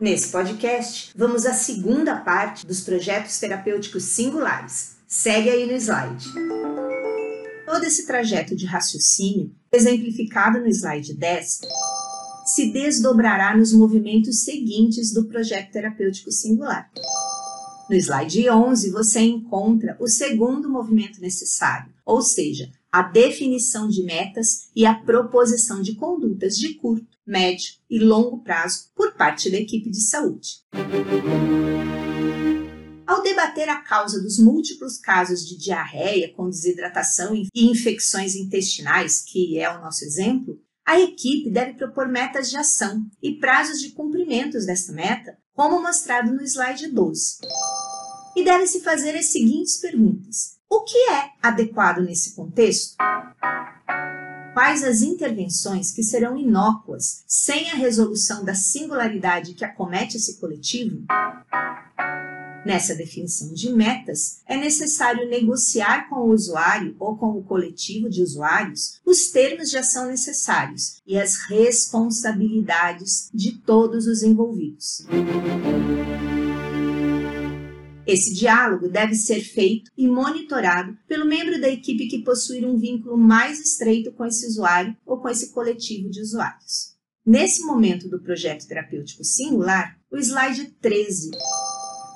Nesse podcast, vamos à segunda parte dos projetos terapêuticos singulares. Segue aí no slide. Todo esse trajeto de raciocínio, exemplificado no slide 10, se desdobrará nos movimentos seguintes do projeto terapêutico singular. No slide 11, você encontra o segundo movimento necessário, ou seja, a definição de metas e a proposição de condutas de curto, médio e longo prazo por parte da equipe de saúde. Ao debater a causa dos múltiplos casos de diarreia com desidratação e infecções intestinais, que é o nosso exemplo, a equipe deve propor metas de ação e prazos de cumprimentos desta meta, como mostrado no slide 12 e deve-se fazer as seguintes perguntas: O que é adequado nesse contexto? Quais as intervenções que serão inócuas sem a resolução da singularidade que acomete esse coletivo? Nessa definição de metas, é necessário negociar com o usuário ou com o coletivo de usuários os termos de ação necessários e as responsabilidades de todos os envolvidos. Esse diálogo deve ser feito e monitorado pelo membro da equipe que possuir um vínculo mais estreito com esse usuário ou com esse coletivo de usuários. Nesse momento do projeto terapêutico singular, o slide 13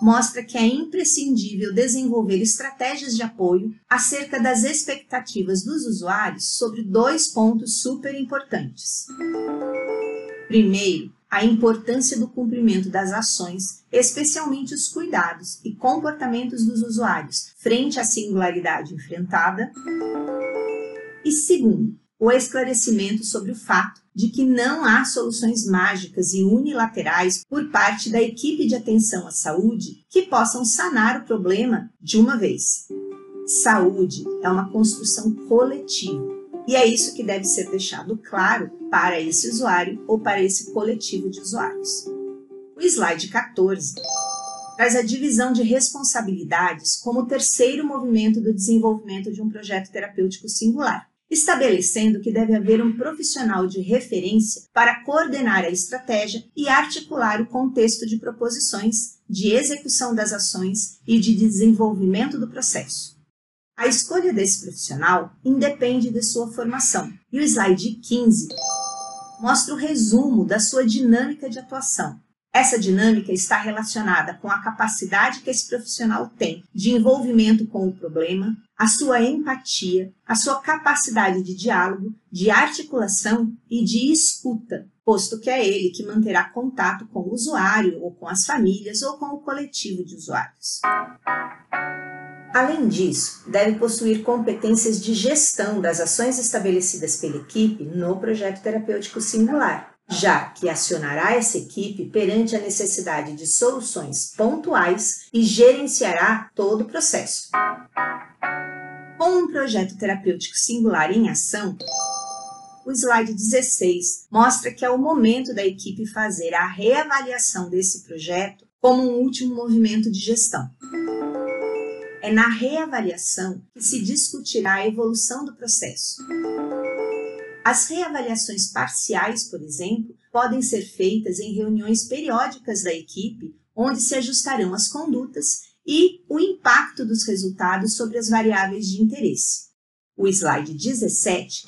mostra que é imprescindível desenvolver estratégias de apoio acerca das expectativas dos usuários sobre dois pontos super importantes. Primeiro, a importância do cumprimento das ações, especialmente os cuidados e comportamentos dos usuários frente à singularidade enfrentada. E segundo, o esclarecimento sobre o fato de que não há soluções mágicas e unilaterais por parte da equipe de atenção à saúde que possam sanar o problema de uma vez. Saúde é uma construção coletiva e é isso que deve ser deixado claro para esse usuário ou para esse coletivo de usuários. O slide 14 traz a divisão de responsabilidades como terceiro movimento do desenvolvimento de um projeto terapêutico singular, estabelecendo que deve haver um profissional de referência para coordenar a estratégia e articular o contexto de proposições, de execução das ações e de desenvolvimento do processo. A escolha desse profissional independe de sua formação, e o slide 15 mostra o resumo da sua dinâmica de atuação. Essa dinâmica está relacionada com a capacidade que esse profissional tem de envolvimento com o problema, a sua empatia, a sua capacidade de diálogo, de articulação e de escuta, posto que é ele que manterá contato com o usuário ou com as famílias ou com o coletivo de usuários. Além disso, deve possuir competências de gestão das ações estabelecidas pela equipe no projeto terapêutico singular, já que acionará essa equipe perante a necessidade de soluções pontuais e gerenciará todo o processo. Com um projeto terapêutico singular em ação, o slide 16 mostra que é o momento da equipe fazer a reavaliação desse projeto como um último movimento de gestão. É na reavaliação que se discutirá a evolução do processo. As reavaliações parciais, por exemplo, podem ser feitas em reuniões periódicas da equipe, onde se ajustarão as condutas e o impacto dos resultados sobre as variáveis de interesse. O slide 17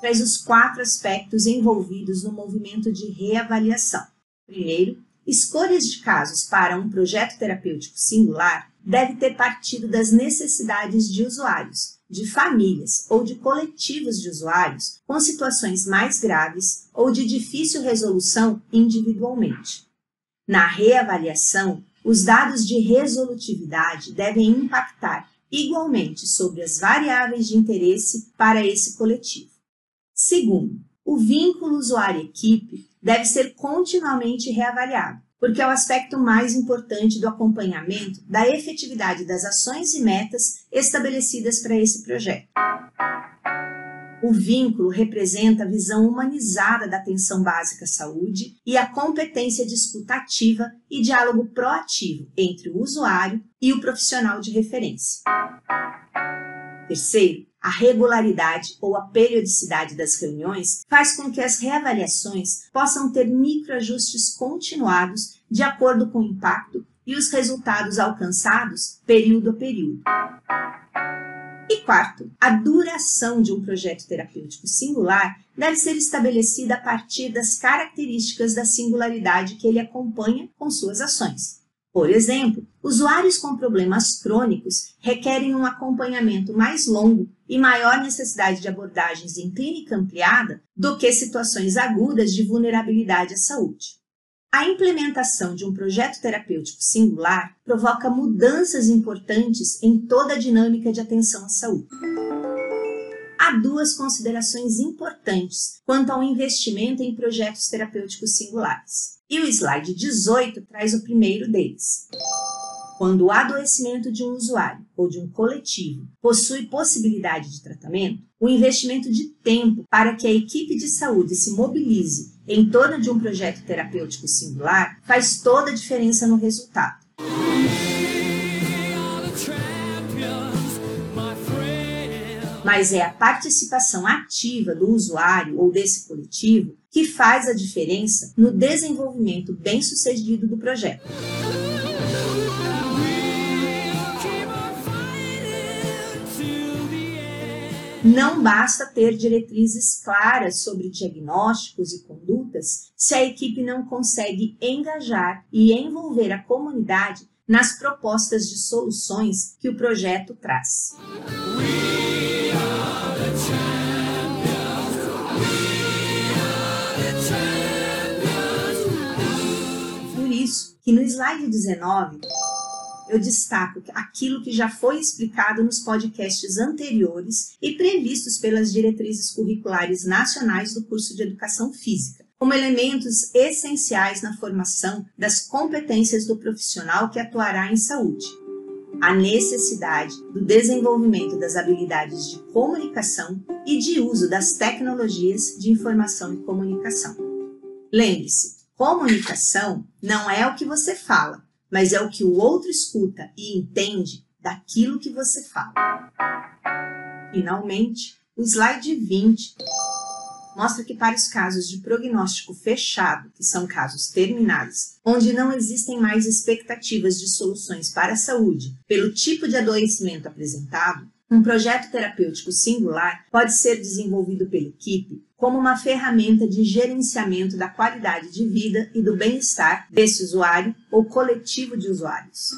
traz os quatro aspectos envolvidos no movimento de reavaliação. Primeiro, escolhas de casos para um projeto terapêutico singular deve ter partido das necessidades de usuários, de famílias ou de coletivos de usuários com situações mais graves ou de difícil resolução individualmente. Na reavaliação, os dados de resolutividade devem impactar igualmente sobre as variáveis de interesse para esse coletivo. Segundo, o vínculo usuário-equipe deve ser continuamente reavaliado porque é o aspecto mais importante do acompanhamento da efetividade das ações e metas estabelecidas para esse projeto. O vínculo representa a visão humanizada da atenção básica à saúde e a competência de escuta ativa e diálogo proativo entre o usuário e o profissional de referência. Terceiro, a regularidade ou a periodicidade das reuniões faz com que as reavaliações possam ter microajustes continuados de acordo com o impacto e os resultados alcançados período a período. E quarto, a duração de um projeto terapêutico singular deve ser estabelecida a partir das características da singularidade que ele acompanha com suas ações. Por exemplo, usuários com problemas crônicos requerem um acompanhamento mais longo e maior necessidade de abordagens em clínica ampliada do que situações agudas de vulnerabilidade à saúde. A implementação de um projeto terapêutico singular provoca mudanças importantes em toda a dinâmica de atenção à saúde. Há duas considerações importantes quanto ao investimento em projetos terapêuticos singulares. E o slide 18 traz o primeiro deles. Quando o adoecimento de um usuário ou de um coletivo possui possibilidade de tratamento, o investimento de tempo para que a equipe de saúde se mobilize em torno de um projeto terapêutico singular faz toda a diferença no resultado. Mas é a participação ativa do usuário ou desse coletivo que faz a diferença no desenvolvimento bem-sucedido do projeto. Não basta ter diretrizes claras sobre diagnósticos e condutas se a equipe não consegue engajar e envolver a comunidade nas propostas de soluções que o projeto traz. Que no slide 19 eu destaco aquilo que já foi explicado nos podcasts anteriores e previstos pelas diretrizes curriculares nacionais do curso de Educação Física, como elementos essenciais na formação das competências do profissional que atuará em saúde. A necessidade do desenvolvimento das habilidades de comunicação e de uso das tecnologias de informação e comunicação. Lembre-se, comunicação não é o que você fala, mas é o que o outro escuta e entende daquilo que você fala. Finalmente, o slide 20 mostra que para os casos de prognóstico fechado, que são casos terminais, onde não existem mais expectativas de soluções para a saúde pelo tipo de adoecimento apresentado, um projeto terapêutico singular pode ser desenvolvido pela equipe como uma ferramenta de gerenciamento da qualidade de vida e do bem-estar desse usuário ou coletivo de usuários.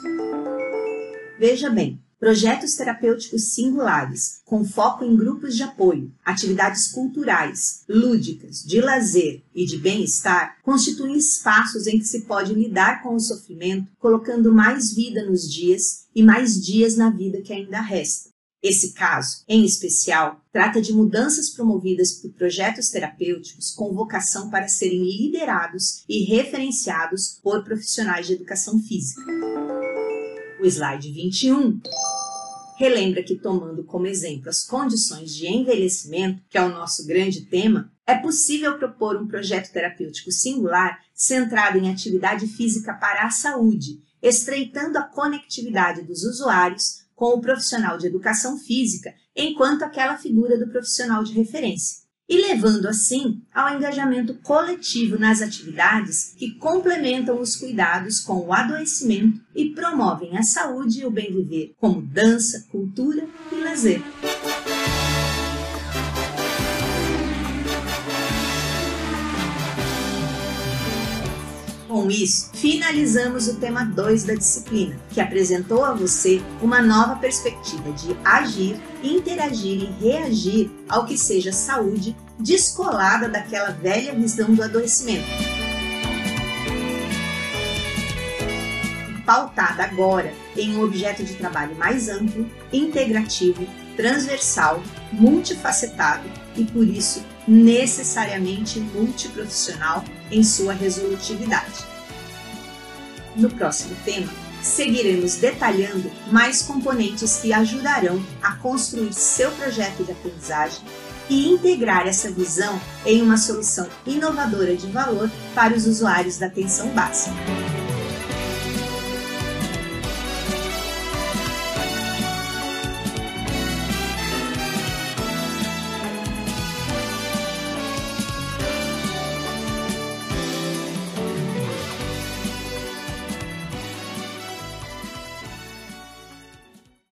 Veja bem, projetos terapêuticos singulares, com foco em grupos de apoio, atividades culturais, lúdicas, de lazer e de bem-estar, constituem espaços em que se pode lidar com o sofrimento, colocando mais vida nos dias e mais dias na vida que ainda resta esse caso, em especial, trata de mudanças promovidas por projetos terapêuticos com vocação para serem liderados e referenciados por profissionais de educação física. O slide 21 relembra que, tomando como exemplo as condições de envelhecimento, que é o nosso grande tema, é possível propor um projeto terapêutico singular centrado em atividade física para a saúde, estreitando a conectividade dos usuários com o profissional de educação física enquanto aquela figura do profissional de referência, e levando assim ao engajamento coletivo nas atividades que complementam os cuidados com o adoecimento e promovem a saúde e o bem-viver, como dança, cultura e lazer. Isso, finalizamos o tema 2 da disciplina, que apresentou a você uma nova perspectiva de agir, interagir e reagir ao que seja saúde, descolada daquela velha visão do adoecimento. Pautada agora em um objeto de trabalho mais amplo, integrativo, transversal, multifacetado e, por isso, necessariamente multiprofissional em sua resolutividade. No próximo tema, seguiremos detalhando mais componentes que ajudarão a construir seu projeto de aprendizagem e integrar essa visão em uma solução inovadora de valor para os usuários da atenção básica.